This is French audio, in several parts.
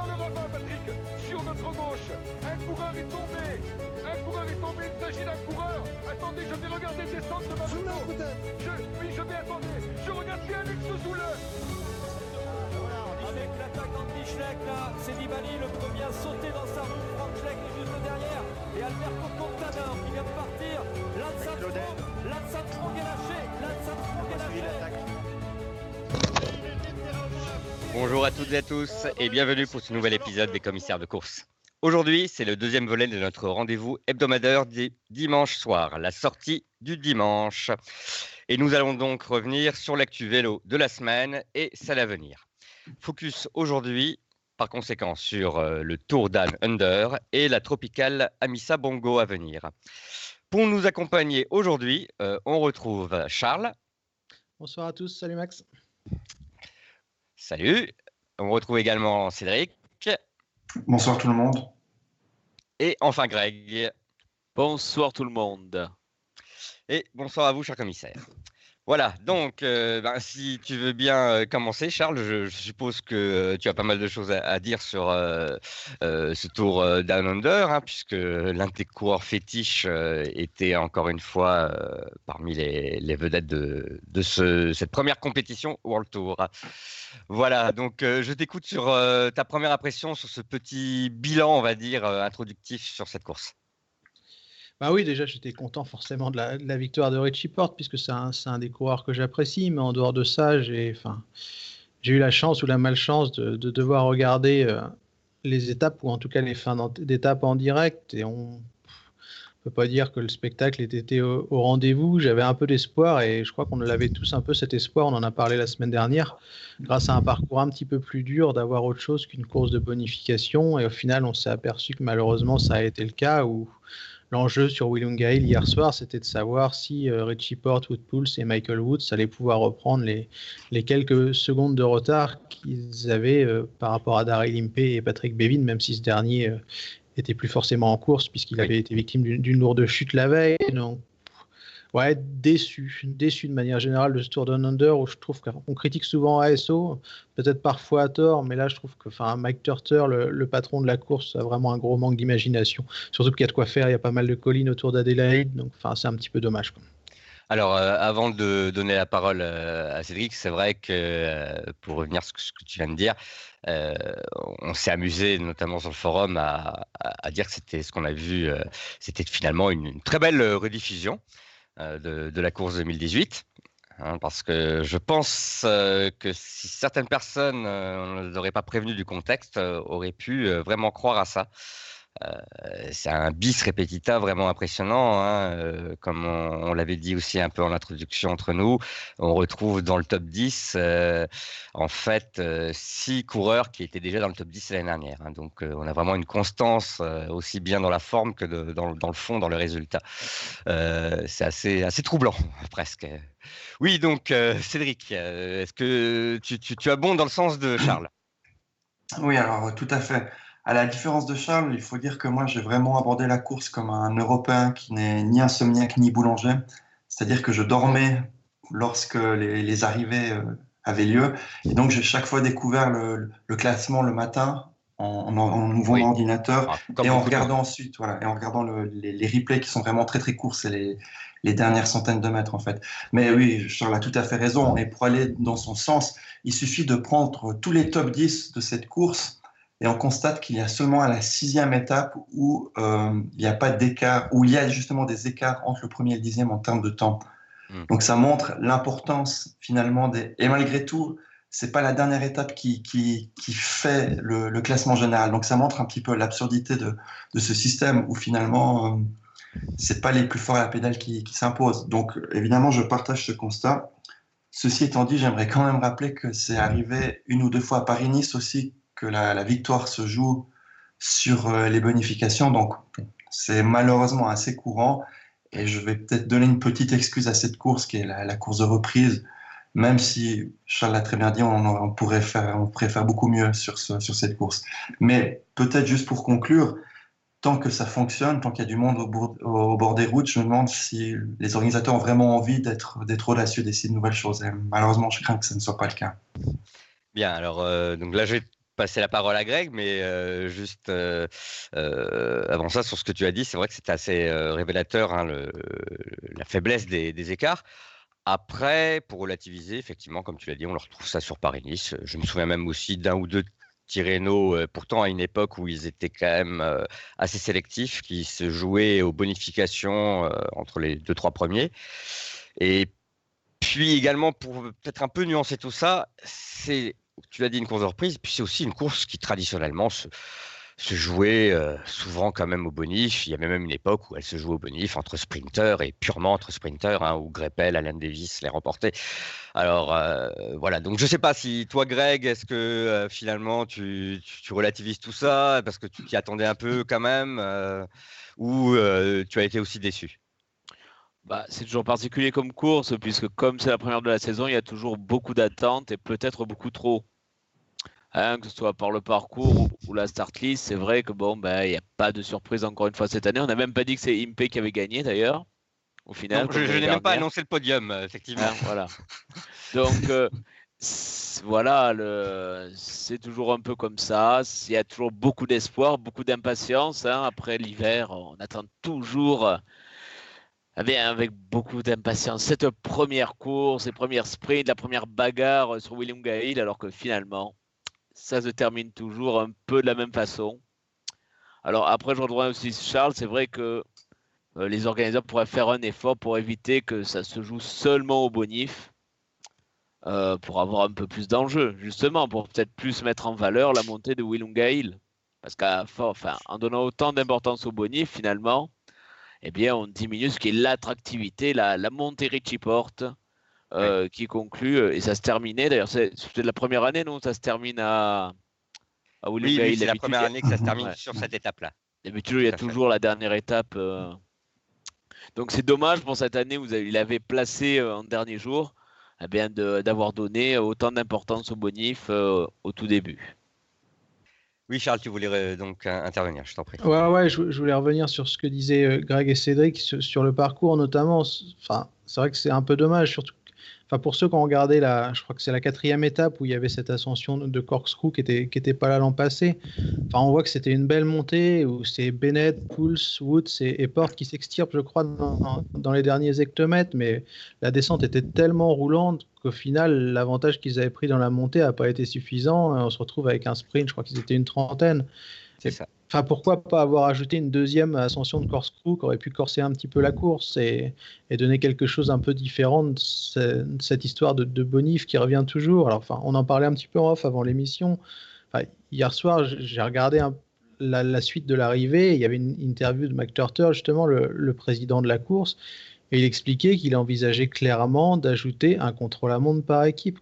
dans le ravin, Patrick Sur notre gauche. Un coureur est tombé. Un coureur est tombé, il s'agit d'un coureur. Attendez, je vais regarder descendre de ma moto je, Oui, je vais attendre. Je regarde bien Luc Sozoule Avec l'attaquant de Schleck, là, c'est Nibali, le premier à sauter dans sa roue. Franck Schleck est juste derrière. Et Alberto Contador qui vient de partir. Lance Armstrong est lâché. Lance Armstrong est lâché. Bonjour à toutes et à tous et bienvenue pour ce nouvel épisode des commissaires de course. Aujourd'hui, c'est le deuxième volet de notre rendez-vous hebdomadaire du dimanche soir, la sortie du dimanche. Et nous allons donc revenir sur l'actu vélo de la semaine et celle à venir. Focus aujourd'hui, par conséquent, sur euh, le Tour d'Anne Under et la tropicale Amissa Bongo à venir. Pour nous accompagner aujourd'hui, euh, on retrouve Charles. Bonsoir à tous, salut Max. Salut. On retrouve également Cédric. Bonsoir tout le monde. Et enfin Greg. Bonsoir tout le monde. Et bonsoir à vous, cher commissaire. Voilà, donc euh, ben, si tu veux bien euh, commencer, Charles, je, suppose que euh, tu as pas mal de choses à, dire sur ce tour Down Under, hein, puisque l'un de tes coureurs fétiches était encore une fois parmi les, vedettes de, de ce- cette première compétition World Tour. Voilà, donc je t'écoute sur ta première impression sur ce petit bilan, on va dire, introductif sur cette course. Bah oui, déjà j'étais content forcément de la, victoire de Richie Porte, puisque c'est un, des coureurs que j'apprécie, mais en dehors de ça, j'ai eu la chance ou la malchance de, de devoir regarder euh, les étapes, ou en tout cas les fins d'étapes en direct, et on peut pas dire que le spectacle ait été au, au rendez-vous. J'avais un peu d'espoir, et je crois qu'on l'avait tous un peu cet espoir, on en a parlé la semaine dernière, grâce à un parcours un petit peu plus dur, d'avoir autre chose qu'une course de bonification, et au final on s'est aperçu que malheureusement ça a été le cas, où L'enjeu sur Willunga Hill hier soir, c'était de savoir si euh, Richie Porte, Woodpools et Michael Woods allaient pouvoir reprendre les, les quelques secondes de retard qu'ils avaient euh, par rapport à Daryl Impey et Patrick Bevin, même si ce dernier euh, était plus forcément en course puisqu'il Oui. avait été victime d'une d'une lourde chute la veille. Donc, ouais, déçu, déçu de manière générale de ce Tour Down Under où je trouve qu'on critique souvent ASO, peut-être parfois à tort, mais là je trouve que Mike Turter, le, patron de la course, a vraiment un gros manque d'imagination. Surtout qu'il y a de quoi faire, il y a pas mal de collines autour d'Adélaïde, donc c'est un petit peu dommage. Alors, euh, avant de donner la parole euh, à Cédric, c'est vrai que euh, pour revenir sur ce que tu viens de dire, on s'est amusé, notamment sur le forum, à, dire que c'était ce qu'on a vu, c'était finalement une, très belle rediffusion de, de la course 2018. hein, parce que je pense euh, que si certaines personnes euh, ne l'auraient pas prévenu du contexte, euh, auraient pu euh, vraiment croire à ça. Euh, c'est un bis repetita vraiment impressionnant, hein, euh, comme on, l'avait dit aussi un peu en introduction entre nous. On retrouve dans le top 10, euh, en fait, euh, six coureurs qui étaient déjà dans le top 10 l'année dernière. hein. donc, on a vraiment une constance aussi bien dans la forme que dans, le fond, dans le résultat. C'est assez, assez troublant, presque. Oui, donc, Cédric, est-ce que tu, tu, tu as bon dans le sens de Charles? Oui, alors tout à fait. À la différence de Charles, il faut dire que moi j'ai vraiment abordé la course comme un Européen qui n'est ni insomniaque ni boulanger. C'est-à-dire que je dormais lorsque les, les arrivées euh, avaient lieu. Et donc j'ai chaque fois découvert le, le classement le matin en, en, en ouvrant Oui. mon ordinateur Ah, et en regardant ensuite, voilà, et en regardant le- les, les replays qui sont vraiment très très courts, c'est les, les dernières centaines de mètres en fait. Mais oui, Charles a tout à fait raison. Et pour aller dans son sens, il suffit de prendre tous les top 10 de cette course et on constate qu'il y a seulement à la sixième étape où euh, il n'y a pas d'écart, où il y a justement des écarts entre le premier et le dixième en termes de temps. Mm. Donc ça montre l'importance finalement des. Et malgré tout, c'est pas la dernière étape qui, qui, qui fait le, le classement général. Donc ça montre un petit peu l'absurdité de, de ce système où finalement euh, c'est pas les plus forts à la pédale qui, qui s'imposent. Donc évidemment, je partage ce constat. Ceci étant dit, j'aimerais quand même rappeler que c'est arrivé une ou deux fois à Paris-Nice aussi que la, victoire se joue sur euh, les bonifications. Donc c'est malheureusement assez courant. et je vais peut-être donner une petite excuse à cette course qui est la, course de reprise, même si Charles l'a très bien dit, on, pourrait faire, on pourrait beaucoup mieux sur, sur cette course. Mais peut-être juste pour conclure, tant que ça fonctionne, tant qu'il y a du monde au bord, des routes, je me demande si les organisateurs ont vraiment envie d'être audacieux, d'essayer de nouvelles choses. Malheureusement, je crains que ce ne soit pas le cas. Bien, alors euh, donc là, je vais passer la parole à Greg, mais euh, juste euh, avant ça, sur ce que tu as dit, c'est vrai que c'était assez révélateur, hein, la faiblesse des, écarts. Après, pour relativiser, effectivement, comme tu l'as dit, on le retrouve ça sur Paris-Nice. Je me souviens même aussi d'un ou deux Tirreno, euh, pourtant à une époque où ils étaient quand même euh, assez sélectifs, qui se jouaient aux bonifications euh, entre les deux, trois premiers. Et puis également, pour peut-être un peu nuancer tout ça, c'est, tu l'as dit, une course de reprise, puis c'est aussi une course qui traditionnellement se, jouait euh, souvent quand même au bonif. Il y avait même une époque où elle se jouait au bonif entre sprinters et purement entre sprinters, hein, où Greppel, Alan Davis les remportaient. Alors euh, voilà, donc je ne sais pas si toi, Greg, est-ce que euh, finalement tu, tu, relativises tout ça parce que tu t'y attendais un peu quand même, ou tu as été aussi déçu? Bah, c'est toujours particulier comme course, puisque comme c'est la première de la saison, il y a toujours beaucoup d'attentes et peut-être beaucoup trop. Hein, que ce soit par le parcours ou, la start list, c'est vrai que bon, ben, il n'y a pas de surprise encore une fois cette année. On n'a même pas dit que c'est Impé qui avait gagné d'ailleurs. Au final, je, n'ai même pas annoncé le podium, euh, effectivement. Hein, voilà. Donc euh, voilà, c'est toujours un peu comme ça. Il y a toujours beaucoup d'espoir, beaucoup d'impatience. Hein. Après l'hiver, on attend toujours euh, avec beaucoup d'impatience cette première course, ces premières sprints, la première bagarre sur William Gale, alors que finalement, ça se termine toujours un peu de la même façon. Alors après, je rejoins aussi Charles, c'est vrai que euh, les organisateurs pourraient faire un effort pour éviter que ça se joue seulement au bonif, euh, pour avoir un peu plus d'enjeux, justement, pour peut-être plus mettre en valeur la montée de Willunga Hill. Parce qu'en donnant autant d'importance au bonif, finalement, eh bien, on diminue ce qui est l'attractivité, la, la montée Richie Porte, euh, qui conclut, euh, et ça se terminait, d'ailleurs, c'était la première année, non Ça se termine à, à Oui, c'est la première année que ça se termine sur cette étape-là. D'habitude, il y a toujours la dernière étape. Euh. Donc c'est dommage pour cette année où il avait placé en dernier jour eh bien d'avoir donné autant d'importance au bonif au tout début. Oui, Charles, tu voulais donc intervenir, je t'en prie. Ouais, ouais, je, voulais revenir sur ce que disaient Greg et Cédric sur, le parcours, notamment. Enfin, c'est vrai que c'est un peu dommage, surtout Enfin, pour ceux qui ont regardé, la, je crois que c'est la quatrième étape où il y avait cette ascension de corkscrew qui était, qui était pas là l'an passé. Enfin, on voit que c'était une belle montée où c'est Bennett, Pouls, Woods et, Porte qui s'extirpent, je crois, dans, les derniers hectomètres. Mais la descente était tellement roulante qu'au final, l'avantage qu'ils avaient pris dans la montée n'a pas été suffisant. On se retrouve avec un sprint, je crois qu'ils étaient une trentaine. C'est ça. Enfin, pourquoi pas avoir ajouté une deuxième ascension de corkscrew qui aurait pu corser un petit peu la course et, donner quelque chose un peu différent de cette histoire de, Bonif qui revient toujours. Alors, enfin, on en parlait un petit peu en off avant l'émission. hier soir, j'ai regardé la, suite de l'arrivée. Il y avait une interview de McTurter, justement, le, président de la course, et il expliquait qu'il envisageait clairement d'ajouter un contre-la-montre par équipe.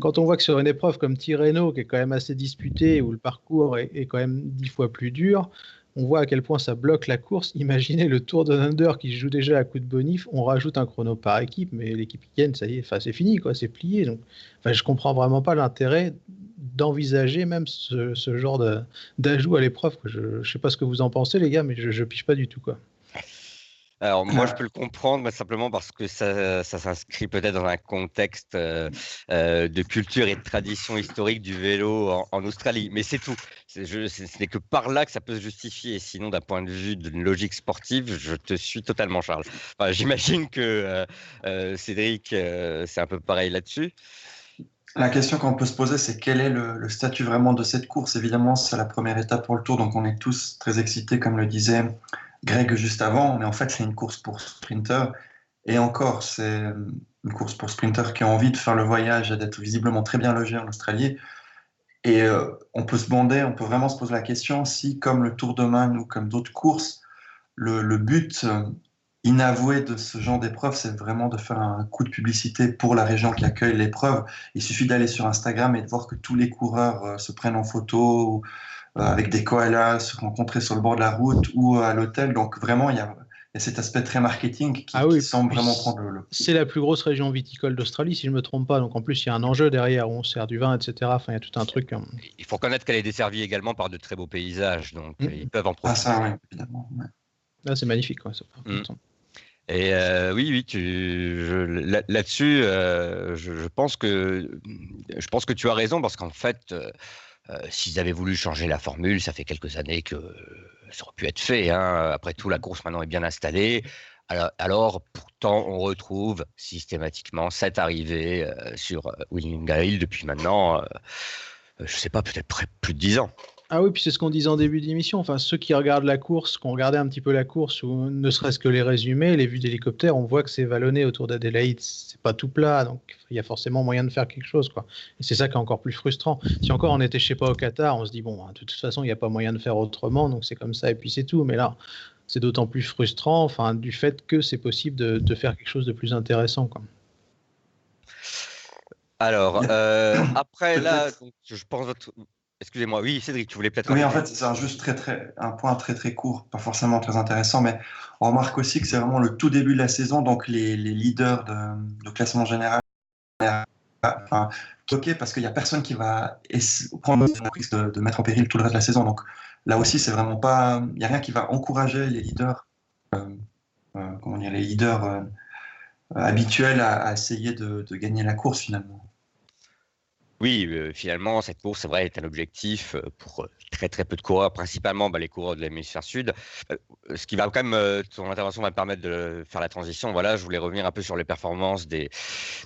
Quand on voit que sur une épreuve comme Tirreno, qui est quand même assez disputée, où le parcours est, quand même dix fois plus dur, on voit à quel point ça bloque la course. Imaginez le Tour de Under qui joue déjà à coup de bonif, on rajoute un chrono par équipe, mais l'équipe gagne, ça y est, c'est fini, quoi, c'est plié. Donc, enfin, je comprends vraiment pas l'intérêt d'envisager même ce, genre d'ajout à l'épreuve. Je ne sais pas ce que vous en pensez, les gars, mais je, ne piche pas du tout. Alors moi, je peux le comprendre, mais simplement parce que ça, s'inscrit peut-être dans un contexte euh, euh, de culture et de tradition historique du vélo en, Australie. Mais c'est tout. ce n'est que par là que ça peut se justifier. Sinon, d'un point de vue d'une logique sportive, je te suis totalement, Charles. J'imagine que euh, Cédric, c'est un peu pareil là-dessus. La question qu'on peut se poser, c'est quel est le, le, statut vraiment de cette course? Évidemment, c'est la première étape pour le tour, donc on est tous très excités, comme le disait Greg juste avant, mais en fait, c'est une course pour sprinter. Et encore, c'est une course pour sprinter qui a envie de faire le voyage et d'être visiblement très bien logé en Australie. Et euh, on peut se demander, on peut vraiment se poser la question si, comme le Tour de Man ou comme d'autres courses, le, but euh, inavoué de ce genre d'épreuve, c'est vraiment de faire un coup de publicité pour la région qui accueille l'épreuve. Il suffit d'aller sur Instagram et de voir que tous les coureurs euh, se prennent en photo avec des koalas, se rencontrer sur le bord de la route ou à l'hôtel. Donc vraiment, il y a, et cet aspect très marketing qui, Ah oui, qui semble vraiment prendre le. C'est la plus grosse région viticole d'Australie, si je ne me trompe pas. Donc en plus, il y a un enjeu derrière où on sert du vin, etc. Enfin, il y a tout un truc. hein. Il faut reconnaître qu'elle est desservie également par de très beaux paysages, donc Mm. euh, ils peuvent en Ah, profiter. ça, oui, évidemment. ouais. Là, c'est magnifique. quoi, ça, par Mm. Et euh, oui, oui, tu, je- là- là-dessus, euh, je, je pense que je pense que tu as raison parce qu'en fait, euh, euh, s'ils avaient voulu changer la formule, ça fait quelques années que ça aurait pu être fait. hein. Après tout, la course maintenant est bien installée. Alors, pourtant, on retrouve systématiquement cette arrivée euh, sur euh, Willingham Hill depuis maintenant, euh, je sais pas, peut-être plus de 10 ans. Ah oui, puis c'est ce qu'on disait en début d'émission. Enfin, ceux qui regardent la course, qui ont regardé un petit peu la course, ou ne serait-ce que les résumés, les vues d'hélicoptère, on voit que c'est vallonné autour d'Adélaïde. C'est pas tout plat, donc il y a forcément moyen de faire quelque chose, quoi. Et c'est ça qui est encore plus frustrant. Si encore on était, je sais pas, au Qatar, on se dit bon, hein, de toute façon, il n'y a pas moyen de faire autrement, donc c'est comme ça et puis c'est tout. Mais là, c'est d'autant plus frustrant, enfin, du fait que c'est possible de, de faire quelque chose de plus intéressant, quoi. Alors, euh, après là, donc, je pense votre... Excusez-moi, oui, Cédric, tu voulais peut-être. Oui, en fait, c'est un juste très, très, un point très très court, pas forcément très intéressant, mais on remarque aussi que c'est vraiment le tout début de la saison, donc les, les leaders de, de classement général, enfin, toqués parce qu'il n'y a personne qui va prendre le risque de, de mettre en péril tout le reste de la saison. Donc là aussi, c'est vraiment pas, il n'y a rien qui va encourager les leaders, euh, euh, comment dire, les leaders euh, habituels à, à essayer de, de gagner la course finalement. Oui, euh, finalement, cette course, c'est vrai, est un objectif euh, pour euh, très très peu de coureurs, principalement bah, les coureurs de l'hémisphère sud. Euh, ce qui va quand même, euh, ton intervention va me permettre de faire la transition. Voilà, je voulais revenir un peu sur les performances des,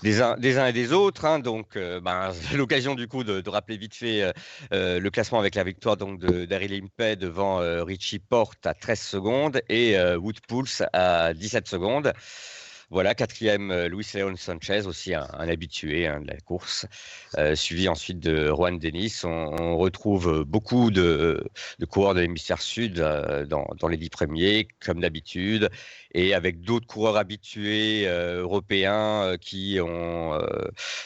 des, uns, des uns et des autres. hein. donc, c'est l'occasion du coup de, de rappeler vite fait le classement avec la victoire donc de Daryl Impey devant Richie Porte à 13 secondes et Wood Pulse à 17 secondes. Voilà, quatrième, euh, Luis Leon Sanchez, aussi un, habitué hein, de la course, euh, suivi ensuite de Juan Denis. On, retrouve beaucoup de, coureurs de l'hémisphère sud euh, dans, les dix premiers, comme d'habitude, et avec d'autres coureurs habitués européens qui ont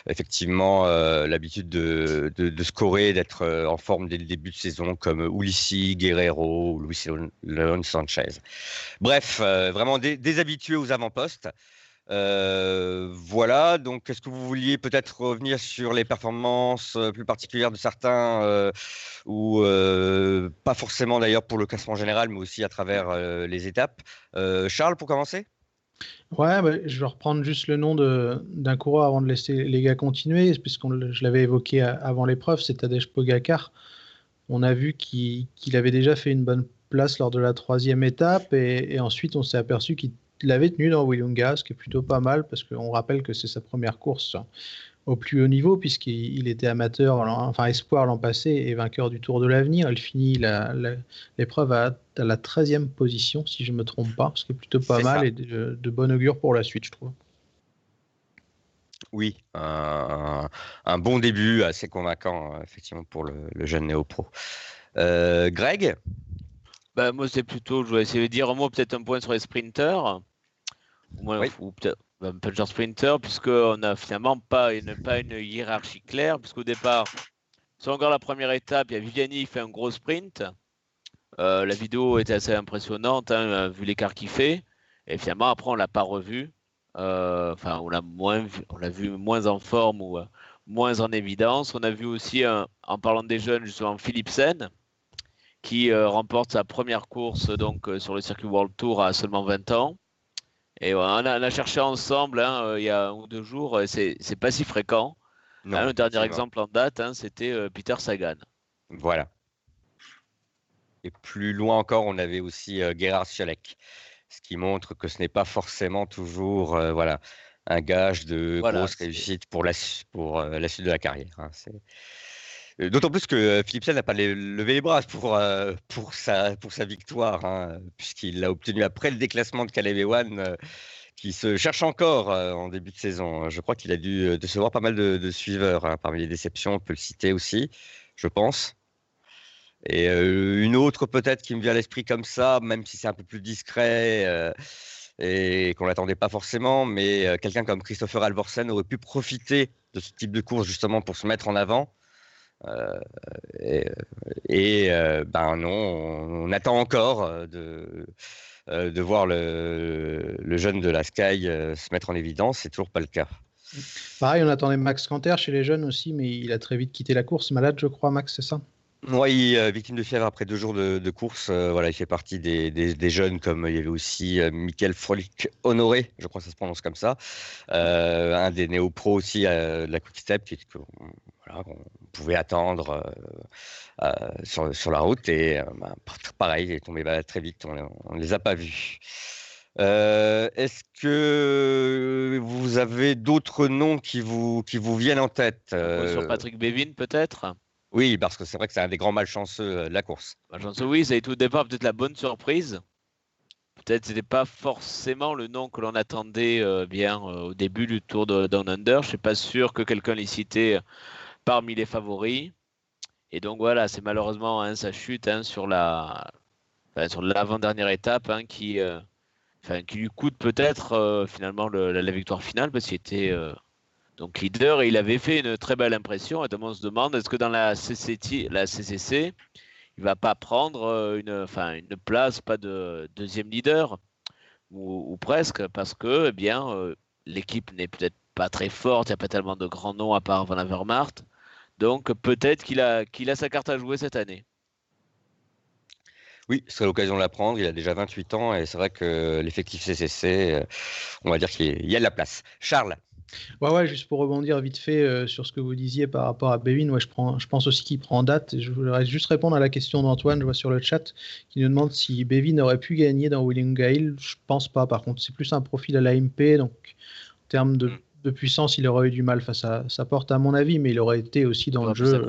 effectivement l'habitude de, scorer, d'être en forme dès le début de saison, comme Ulissi, Guerrero Luis Leon- Sanchez. Bref, vraiment des habitués aux avant-postes. Euh, voilà, donc est-ce que vous vouliez peut-être revenir sur les performances euh, plus particulières de certains, euh, ou pas forcément d'ailleurs pour le classement général, mais aussi à travers les étapes? Charles, pour commencer? Ouais, bah, je vais reprendre juste le nom d'un coureur avant de laisser les gars continuer, puisque je l'avais évoqué avant l'épreuve, c'est Tadej Pogacar. On a vu qu'il avait déjà fait une bonne place lors de la troisième étape, et ensuite on s'est aperçu qu'il l'avait tenu dans Willunga, ce qui est plutôt pas mal, parce qu'on rappelle que c'est sa première course au plus haut niveau, puisqu'il il était amateur, enfin espoir l'an passé et vainqueur du Tour de l'Avenir. Il finit l'épreuve à, à la 13e position, si je ne me trompe pas, ce qui est plutôt pas mal ça. et de, de bon augure pour la suite, je trouve. Oui, un, un bon début assez convaincant, effectivement, pour le, le jeune néo-pro. Euh, Greg? Ben, moi, c'est plutôt, je vais essayer de dire un mot, peut-être un point sur les sprinters. Moins- Oui. ou peut-être ben, pas genre sprinter, puisqu'on n'a finalement pas une, pas une hiérarchie claire, puisqu'au départ, on regarde la première étape, il y a Viviani qui fait un gros sprint. Euh, la vidéo était assez impressionnante, hein, vu l'écart qu'il fait. Et finalement, après, on l'a pas revu. Euh, Enfin, on l'a moins vu, on l'a vu moins en forme ou euh, moins en évidence. On a vu aussi, un- en parlant des jeunes, justement, Philipsen, qui euh, remporte sa première course donc euh, sur le circuit World Tour à seulement 20 ans. Et on, a, on a cherché ensemble hein, euh, il y a un ou deux jours, c'est pas si fréquent. Non, Hein, le dernier exemple en date, hein, c'était Peter Sagan. Voilà. Et plus loin encore, on avait aussi euh, Gerhard Schalek, ce qui montre que ce n'est pas forcément toujours euh, voilà, un gage de Voilà, grosse réussite pour la, su- pour, euh, la suite de la carrière. hein. Euh, D'autant plus que euh, Philipsen n'a pas le- levé les bras pour, euh, pour, sa, pour sa victoire, hein, puisqu'il l'a obtenu après le déclassement de Caleb Ewan, qui se cherche encore en début de saison. Je crois qu'il a dû décevoir pas mal de, suiveurs hein, parmi les déceptions, on peut le citer aussi, je pense. Et une autre peut-être qui me vient à l'esprit comme ça, même si c'est un peu plus discret et qu'on l'attendait pas forcément, mais quelqu'un comme Christopher Alvorsen aurait pu profiter de ce type de course justement pour se mettre en avant. Euh, et et, euh, ben non, on, on attend encore euh, de, de voir le, le, jeune de la Sky se mettre en évidence. C'est toujours pas le cas. Pareil, on attendait Max Canter chez les jeunes aussi, mais il a très vite quitté la course. Malade, je crois, Max, c'est ça? Oui, euh, victime de fièvre après deux jours de, course. Euh, voilà, il fait partie des, jeunes, comme il y avait aussi euh, Michael Frolic Honoré, je crois que ça se prononce comme ça, un des néo-pros aussi de la Quick Step, voilà, pouvait attendre sur, sur, la route. Et bah, pareil, il est tombé bah, très vite, on ne les a pas vus. Est-ce que vous avez d'autres noms qui vous, qui vous viennent en tête Sur Patrick Bévin, peut-être? Oui, parce que c'est vrai que c'est un des grands malchanceux euh, de la course. Malchanceux, oui, ça a été au départ peut-être la bonne surprise. Peut-être ce n'était pas forcément le nom que l'on attendait euh, bien euh, au début du Tour de Down Under. Je ne suis pas sûr que quelqu'un l'ait cité parmi les favoris. Et donc voilà, c'est malheureusement hein, sa chute hein, sur la sur l'avant-dernière étape hein, qui, qui lui coûte peut-être finalement la, victoire finale parce qu'il était donc leader, et il avait fait une très belle impression. Et on se demande est-ce que dans la, CCT, la CCC, il va pas prendre euh, une, enfin, une place, pas de deuxième leader, ou, presque, parce que eh bien, euh, l'équipe n'est peut-être pas très forte, il n'y a pas tellement de grands noms à part Van Avermaet. Donc peut-être qu'il a, qu'il a sa carte à jouer cette année. Oui, ce serait l'occasion de l'apprendre. Il a déjà 28 ans et c'est vrai que l'effectif CCC, euh, on va dire qu'il y a de la place. Charles Ouais, ouais, juste pour rebondir vite fait euh, sur ce que vous disiez par rapport à Bevin, ouais, je, prends, je pense aussi qu'il prend date. je voudrais juste répondre à la question d'Antoine, je vois sur le chat, qui nous demande si Bevin aurait pu gagner dans Willing Gale. Je pense pas, par contre, c'est plus un profil à l'AMP, donc en termes de, mm. De, puissance, il aurait eu du mal face à sa porte, à mon avis, mais il aurait été aussi dans le jeu.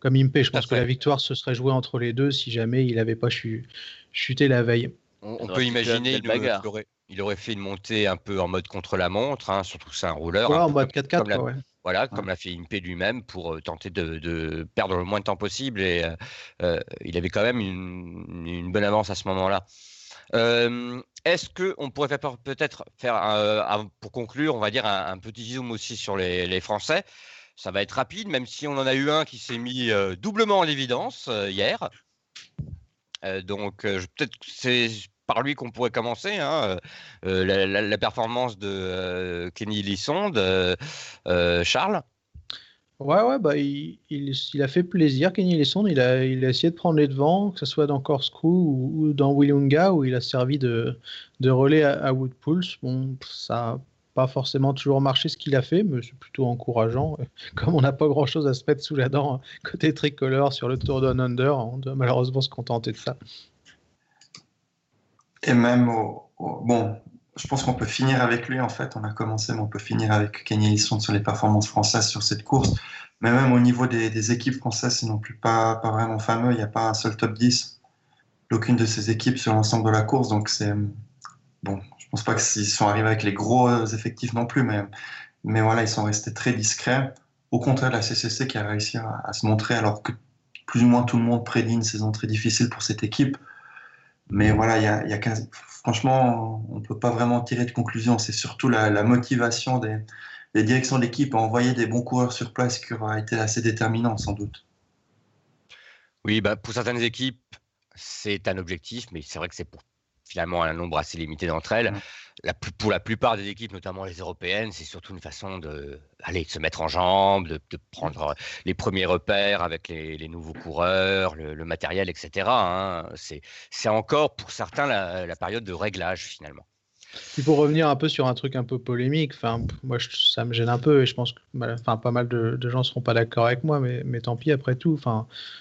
Comme Impé, je pense que la victoire se serait jouée entre les deux si jamais il n'avait pas chuté la veille. On, peut imaginer une, bagarre il aurait fait une montée un peu en mode contre-la-montre, hein, surtout que c'est un rouleur. en mode 4-4, ouais. Voilà, comme l'a fait Impé lui-même pour euh, tenter de, perdre le moins de temps possible. Et euh, euh, il avait quand même une, bonne avance à ce moment-là. Est-ce qu'on pourrait peut-être faire, pour conclure, on va dire un, petit zoom aussi sur les, Français Ça va être rapide, même si on en a eu un qui s'est mis doublement en évidence hier. donc, peut-être c'est par lui qu'on pourrait commencer. Hein, euh, euh, la, performance de euh, Kenny Lissonde, Charles Ouais, ouais, bah, il, il, a fait plaisir, Kenny Lissonde. Il a, il a essayé de prendre les devants, que ce soit dans Corkscrew ou, dans Willunga, où il a servi de, de relais à, à Woodpulse. Bon, ça n'a pas forcément toujours marché ce qu'il a fait, mais c'est plutôt encourageant. Comme on n'a pas grand-chose à se mettre sous la dent côté tricolore sur le Tour Down Under, on doit malheureusement se contenter de ça. Et même au, bon, je pense qu'on peut finir avec lui en fait. On a commencé, mais on peut finir avec Kenny Lisson sur les performances françaises sur cette course. Mais même au niveau des, équipes françaises, c'est non plus pas, pas vraiment fameux. Il n'y a pas un seul top 10 d'aucune de ces équipes sur l'ensemble de la course. Donc c'est bon. Je pense pas qu'ils sont arrivés avec les gros effectifs non plus, mais mais voilà, ils sont restés très discrets. Au contraire de la CCC qui a réussi à, à se montrer alors que plus ou moins tout le monde prédit une saison très difficile pour cette équipe. Mais voilà, il y a, y a franchement, on ne peut pas vraiment tirer de conclusion. C'est surtout la, motivation des, des directions d'équipe à envoyer des bons coureurs sur place qui aura été assez déterminant, sans doute. Oui, bah pour certaines équipes, c'est un objectif, mais c'est vrai que c'est pour finalement un nombre assez limité d'entre elles. Pour la plupart des équipes, notamment les européennes, c'est surtout une façon de, se mettre en jambe, de, prendre les premiers repères avec les, nouveaux coureurs, le, matériel, etc. Hein. C'est encore pour certains la période de réglage finalement. Puis pour revenir un peu sur un truc un peu polémique, moi ça me gêne un peu et je pense que enfin, pas mal de, gens ne seront pas d'accord avec moi, mais, mais tant pis après tout.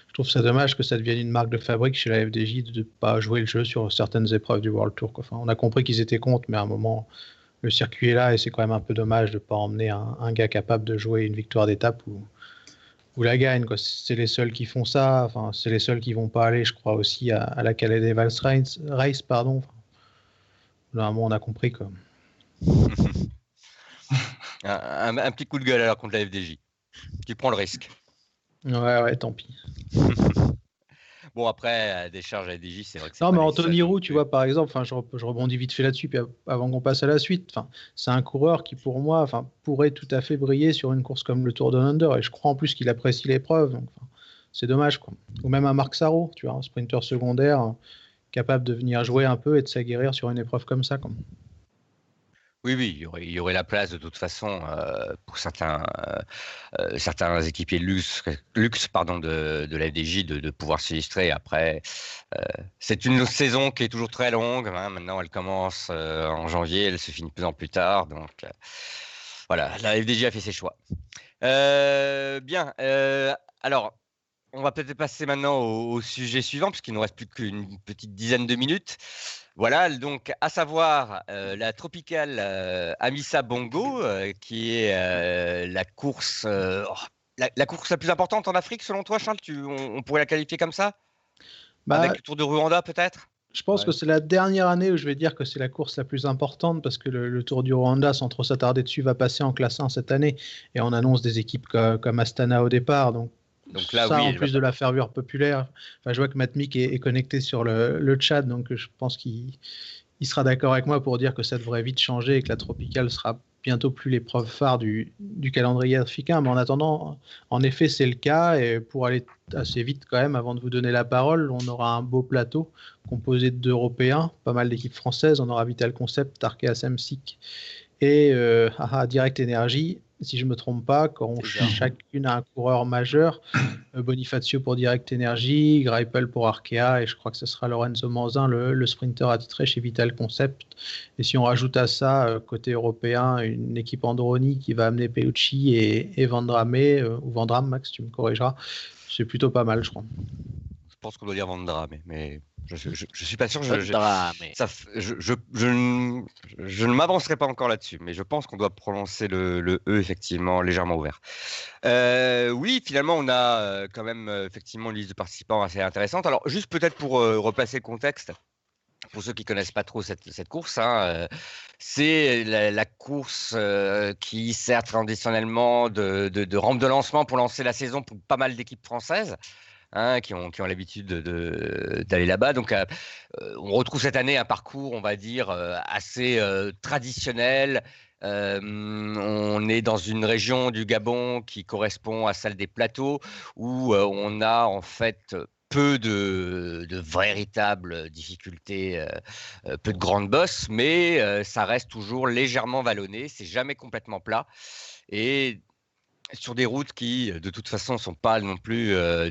Je trouve ça dommage que ça devienne une marque de fabrique chez la FDJ de ne pas jouer le jeu sur certaines épreuves du World Tour. On a compris qu'ils étaient contre, mais à un moment, le circuit est là et c'est quand même un peu dommage de ne pas emmener un, gars capable de jouer une victoire d'étape ou, ou la gagne. C'est les seuls qui font ça. C'est les seuls qui vont pas aller, je crois, aussi à, la Calais des Race. Race pardon. Normalement, on a compris. Quoi. un, petit coup de gueule alors contre la FDJ. Tu prends le risque. Ouais, ouais, tant pis. bon, après, des charges à la FDJ, c'est vrai que Non, mais Anthony Roux, tu vois, par exemple, je, je rebondis vite fait là-dessus, puis avant qu'on passe à la suite, c'est un coureur qui, pour moi, pourrait tout à fait briller sur une course comme le Tour de Under, et je crois en plus qu'il apprécie l'épreuve. c'est dommage. Quoi. Ou même un Marc Sarro, tu vois, un sprinter secondaire capable de venir jouer un peu et de s'aguerrir sur une épreuve comme ça. Oui, oui, il y, aurait, la place de toute façon euh, pour certains, euh, euh, certains équipiers luxe, luxe pardon, de, de la FDJ de, de pouvoir s'illustrer. Après, c'est une saison qui est toujours très longue. Hein. Maintenant, elle commence en janvier, elle se finit plus en plus tard. Donc, voilà, la FDJ a fait ses choix. bien, alors, on va peut-être passer maintenant au, au sujet suivant, puisqu'il nous reste plus qu'une petite dizaine de minutes. Voilà, donc à savoir euh, la tropicale euh, Amissa Bongo, euh, qui est la course, oh, la, course la plus importante en Afrique selon toi, Charles? Tu, on, pourrait la qualifier comme ça? Bah, Avec le Tour de Rwanda peut-être? je pense que c'est la dernière année où je vais dire que c'est la course la plus importante parce que le, Tour du Rwanda, sans trop s'attarder dessus, va passer en classe 1 cette année et on annonce des équipes comme Astana au départ. Donc donc là, ça, en plus de la ferveur populaire, enfin, je vois que Matmik est, est connecté sur le, le, chat, donc je pense qu'il il sera d'accord avec moi pour dire que ça devrait vite changer et que la tropicale sera bientôt plus l'épreuve phare du, du, calendrier africain. Mais en attendant, en effet, c'est le cas. Et pour aller assez vite quand même, avant de vous donner la parole, on aura un beau plateau composé d'Européens, pas mal d'équipes françaises. On aura Vital Concept, Arkea Samsic et euh, Direct Energy si je ne me trompe pas, quand on chacune a un coureur majeur, euh, Bonifacio pour Direct Energy, Greipel pour Arkea, et je crois que ce sera Lorenzo Manzin, le, le sprinter attitré chez Vital Concept. Et si on rajoute à ça, euh, côté européen, une équipe Androni qui va amener Peucci et, et Vandrame, euh, ou Vandram, Max, tu me corrigeras, c'est plutôt pas mal, je crois. Je pense qu'on doit dire Vandrame, mais je, je, suis pas sûr. Je, je, ça, je, je, ne m'avancerai pas encore là-dessus, mais je pense qu'on doit prononcer le, le, E effectivement légèrement ouvert. Euh, oui, finalement, on a euh, quand même euh, effectivement une liste de participants assez intéressante. Alors, juste peut-être pour replacer le contexte. Pour ceux qui connaissent pas trop cette, cette course, hein, c'est la, la, course qui sert traditionnellement de, de, de rampe de lancement pour lancer la saison pour pas mal d'équipes françaises. Hein, qui ont, l'habitude d'aller là-bas. Donc, euh, euh, on retrouve cette année un parcours, on va dire, euh, assez traditionnel. On est dans une région du Gabon qui correspond à celle des plateaux, où on a en fait peu de, de véritables difficultés, peu de grandes bosses, mais ça reste toujours légèrement vallonné, c'est jamais complètement plat. Et sur des routes qui, de toute façon, ne sont pas non plus euh,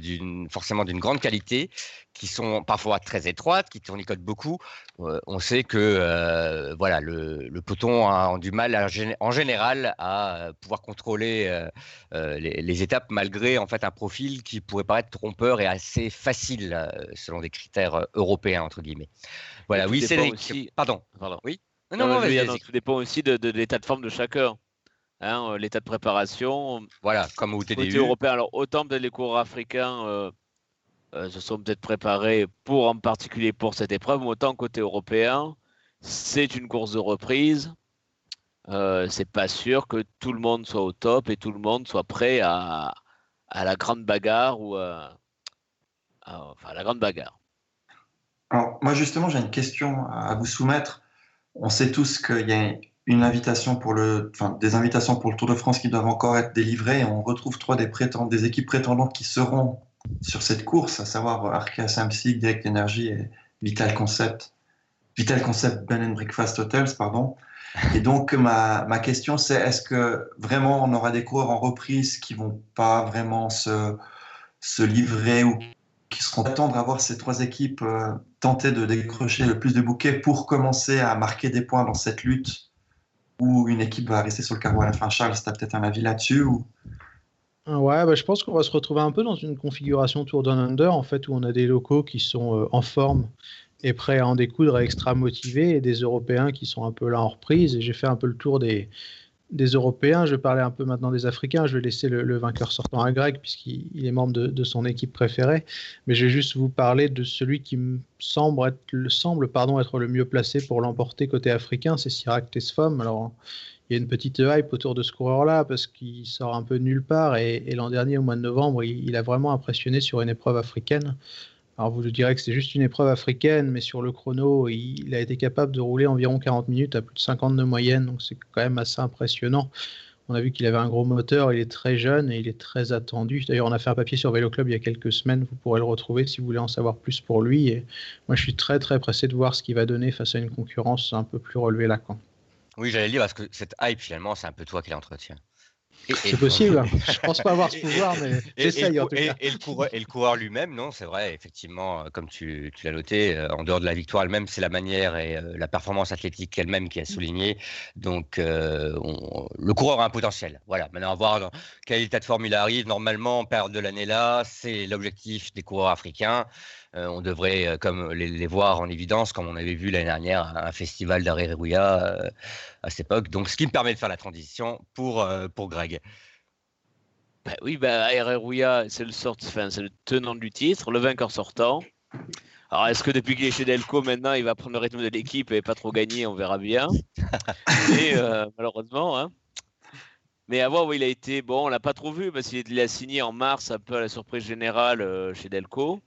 forcément d'une grande qualité, qui sont parfois très étroites, qui tournicotent beaucoup. Euh, on sait que euh, voilà, le, le, peloton a, du mal en général à pouvoir contrôler les, les, étapes malgré en fait un profil qui pourrait paraître trompeur et assez facile selon des critères européens entre guillemets. Voilà, oui, c'est aussi... pardon, pardon, oui? Non, non, non, tout dépend aussi de, de l'état de forme de chacun. Hein, euh, l'état de préparation. Voilà, comme au TDU. européen, alors autant peut-être les coureurs africains euh, euh, se sont peut-être préparés pour en particulier pour cette épreuve, autant côté européen, c'est une course de reprise. Euh, c'est pas sûr que tout le monde soit au top et tout le monde soit prêt à, à la grande bagarre ou à, enfin, à la grande bagarre. Alors, moi, justement, j'ai une question à vous soumettre. On sait tous qu'il y a une invitation pour le, enfin, des invitations pour le Tour de France qui doivent encore être délivrées. on retrouve trois des, équipes prétendantes qui seront sur cette course, à savoir Arkea Samsic, Direct Energy et Vital Concept. Vital Concept Ben and Breakfast Hotels, pardon. Et donc, ma, ma question, c'est est-ce que vraiment on aura des coureurs en reprise qui vont pas vraiment se, se livrer ou qui seront attendre à voir ces trois équipes euh, tenter de décrocher le plus de bouquets pour commencer à marquer des points dans cette lutte ou une équipe va rester sur le carreau à la fin. Charles, tu as peut-être un avis là-dessus ou... Ouais, bah, je pense qu'on va se retrouver un peu dans une configuration Tour Down Under, en fait, où on a des locaux qui sont euh, en forme et prêts à en découdre, extra motivés, et des Européens qui sont un peu là en reprise. Et j'ai fait un peu le tour des, des Européens. Je parler un peu maintenant des Africains. Je vais laisser le, vainqueur sortant à Greg, puisqu'il est membre de, son équipe préférée. Mais je vais juste vous parler de celui qui me semble être, le, semble, pardon, être le mieux placé pour l'emporter côté africain, c'est Sirac Tesfom. Alors, il y a une petite hype autour de ce coureur-là, parce qu'il sort un peu nulle part. Et, l'an dernier, au mois de novembre, il, a vraiment impressionné sur une épreuve africaine. Alors vous direz que c'est juste une épreuve africaine, mais sur le chrono, il, a été capable de rouler environ 40 minutes à plus de 50 de moyenne, donc c'est quand même assez impressionnant. On a vu qu'il avait un gros moteur, il est très jeune et il est très attendu. D'ailleurs, on a fait un papier sur Vélo Club il y a quelques semaines, vous pourrez le retrouver si vous voulez en savoir plus pour lui. Et moi, je suis très très pressé de voir ce qu'il va donner face à une concurrence un peu plus relevée là. Quand. Oui, j'allais dire parce que cette hype, finalement, c'est un peu toi qui l'entretiens. C'est possible. je pense pas avoir ce pouvoir, mais j'essaye en tout cas. Et, le coureur, lui-même, non, c'est vrai, effectivement, euh, comme tu, l'as noté, euh, en dehors de la victoire elle-même, c'est la manière et euh, la performance athlétique elle-même qui a souligné. Donc, le coureur a un potentiel. Voilà. Maintenant, à voir dans quel état de forme il arrive. Normalement, en période de l'année là, c'est l'objectif des coureurs africains. On devrait comme les, voir en évidence, comme on avait vu l'année dernière, un festival d'Areruya à cette époque. Donc, ce qui me permet de faire la transition pour, pour Greg. Bah oui, bah, c'est le, sort, enfin, c'est le tenant du titre, le vainqueur sortant. Alors, est-ce que depuis qu'il est chez Delco, maintenant, il va prendre le rythme de l'équipe et pas trop gagner On verra bien. et, euh, malheureusement. Hein. Mais à voir où il a été, bon, on l'a pas trop vu parce qu'il a signé en mars, un peu à la surprise générale euh, chez Delco.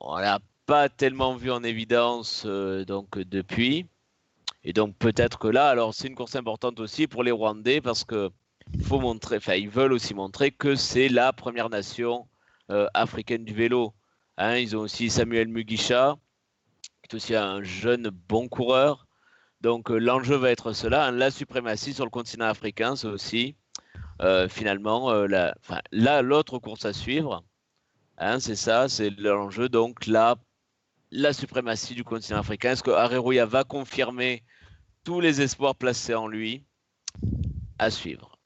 On l'a pas tellement vu en évidence euh, donc depuis. Et donc peut-être que là, alors c'est une course importante aussi pour les Rwandais parce que faut montrer, enfin ils veulent aussi montrer que c'est la première nation euh, africaine du vélo. Hein, ils ont aussi Samuel Mugisha, qui est aussi un jeune bon coureur. Donc euh, l'enjeu va être cela, hein, la suprématie sur le continent africain, c'est aussi finalement la, là l'autre course à suivre. Hein, c'est ça, c'est l'enjeu. Donc là, la suprématie du continent africain. Est-ce que Areruya va confirmer tous les espoirs placés en lui à suivre?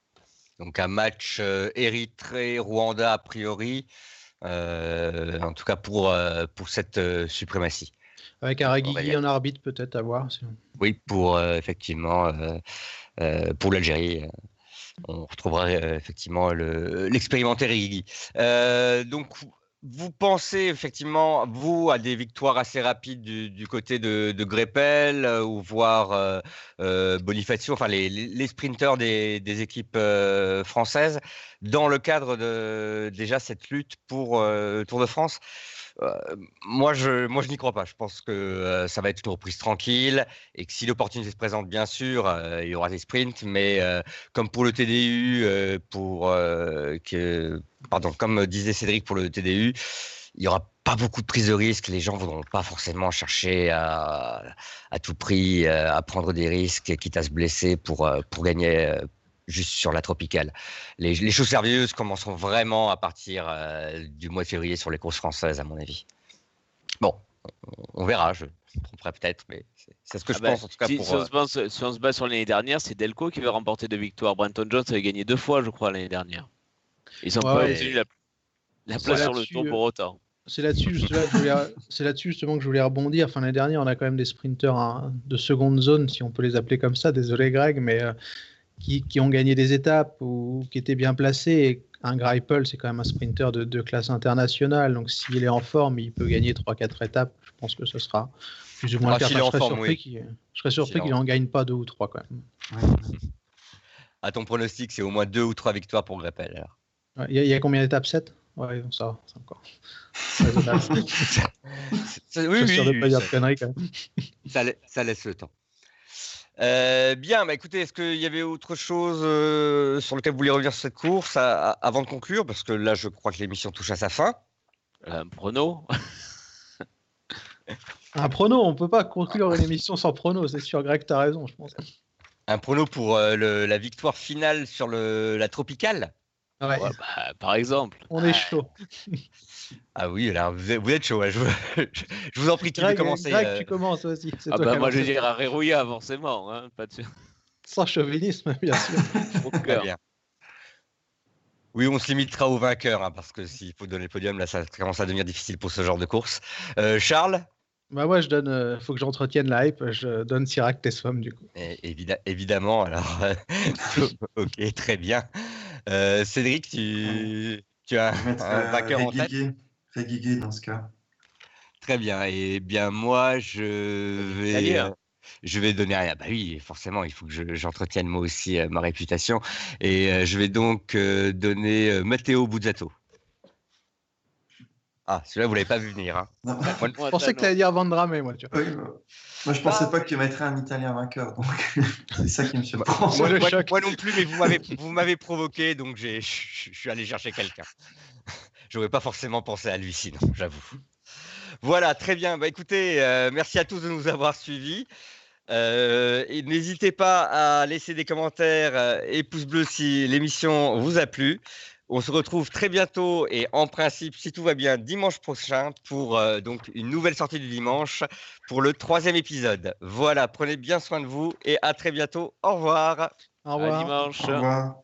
Donc un match euh, Érythrée-Rwanda a priori, euh, en tout cas pour, euh, pour cette suprématie. Avec Aragui en arbitre peut-être à voir. Oui, pour effectivement pour l'Algérie. on retrouvera effectivement l'expérimenté le, donc vous pensez effectivement, vous, à des victoires assez rapides du, côté de, de Greppel euh, ou voire euh, euh, Bonifacio, enfin les, sprinteurs des, des équipes françaises, dans le cadre de déjà cette lutte pour Tour de France? Moi, je, moi, je n'y crois pas. Je pense que ça va être une reprise tranquille et que si l'opportunité se présente, bien sûr, il y aura des sprints. Mais comme pour le TDU, pour que, pardon, comme disait Cédric pour le TDU, il y aura pas beaucoup de prise de risque. Les gens ne voudront pas forcément chercher à, à tout prix à prendre des risques, quitte à se blesser pour, pour gagner juste sur la tropicale. Les, choses sérieuses commenceront vraiment à partir euh, du mois de février sur les courses françaises, à mon avis. Bon, on, verra, je, me tromperai peut-être, mais c'est ce que ah je ben, pense en tout cas. Si, pour, on, se base, sur l'année dernière, c'est Delco qui veut remporter deux victoires. Brenton Jones avait gagné deux fois, je crois, l'année dernière. Ils n'ont pas obtenu la, place sur le tour pour autant. C'est là-dessus justement que je voulais rebondir. Enfin, l'année dernière, on a quand même des sprinteurs hein, de seconde zone, si on peut les appeler comme ça. Désolé Greg, mais euh, qui, ont gagné des étapes ou qui étaient bien placés. un Greipel, c'est quand même un sprinter de, classe internationale. Donc, s'il est en forme, il peut gagner 3-4 étapes. Je pense que ce sera plus ou moins ah, Je serais surpris qu'il n'en gagne pas deux ou trois quand même. À ton pronostic, c'est au moins deux ou trois victoires pour Greipel. Il y, a combien d'étapes? 7 Ouais, ça va, c'est encore. oui, ça laisse le temps. Euh, bien, bah écoutez, est-ce qu'il y avait autre chose euh, sur lequel vous vouliez revenir sur cette course avant de conclure? Parce que là, je crois que l'émission touche à sa fin. Un prono Un prono, on peut pas conclure une émission sans prono, c'est sûr, Greg, tu as raison, je pense. Un prono pour euh, la victoire finale sur le, la tropicale? Bah, Par exemple. On est chaud. Ah oui, alors vous êtes, chaud. je, vous en prie, qui veut commencer Greg, tu commences aussi. Ah bah, moi, je dirais Rerouilla, forcément. Hein, pas de... Sans chauvinisme, bien sûr. Au cœur. Bien. Oui, on se limitera au vainqueur, hein, parce que s'il faut donner le podium, là, ça commence à devenir difficile pour ce genre de course. Euh, Charles? Bah moi, je donne. Euh, faut que j'entretienne la hype. Je donne Sirac Tesfom du coup. évidemment. Alors, ok, très bien. Euh, Cédric, tu, tu as un vainqueur en tête? Guigué dans ce cas. Très bien. Et eh bien, moi, je vais. Euh, je vais donner rien. Bah oui, forcément, il faut que j'entretienne moi aussi euh, ma réputation. Et euh, je vais donc donner Matteo Buzzato. Ah, celui-là, vous l'avez pas vu venir. Hein. Moi, Je pensais que tu allais dire Vandramé, moi. Tu vois. Oui, moi, je pensais pas qu'il mettrait un Italien vainqueur, donc c'est ça qui me surprend. Moi, moi- non plus, mais vous m'avez, vous m'avez provoqué, donc j'ai, je suis allé chercher quelqu'un. J'aurais pas forcément pensé à lui, sinon, j'avoue. Voilà, très bien. Bah, écoutez, euh, merci à tous de nous avoir suivis. Euh, et n'hésitez pas à laisser des commentaires euh, et pouces bleus si l'émission vous a plu. On se retrouve très bientôt et en principe, si tout va bien, dimanche prochain pour euh, donc une nouvelle sortie du dimanche pour le troisième épisode. Voilà, prenez bien soin de vous et à très bientôt. Au revoir. Au À revoir. dimanche. Au revoir.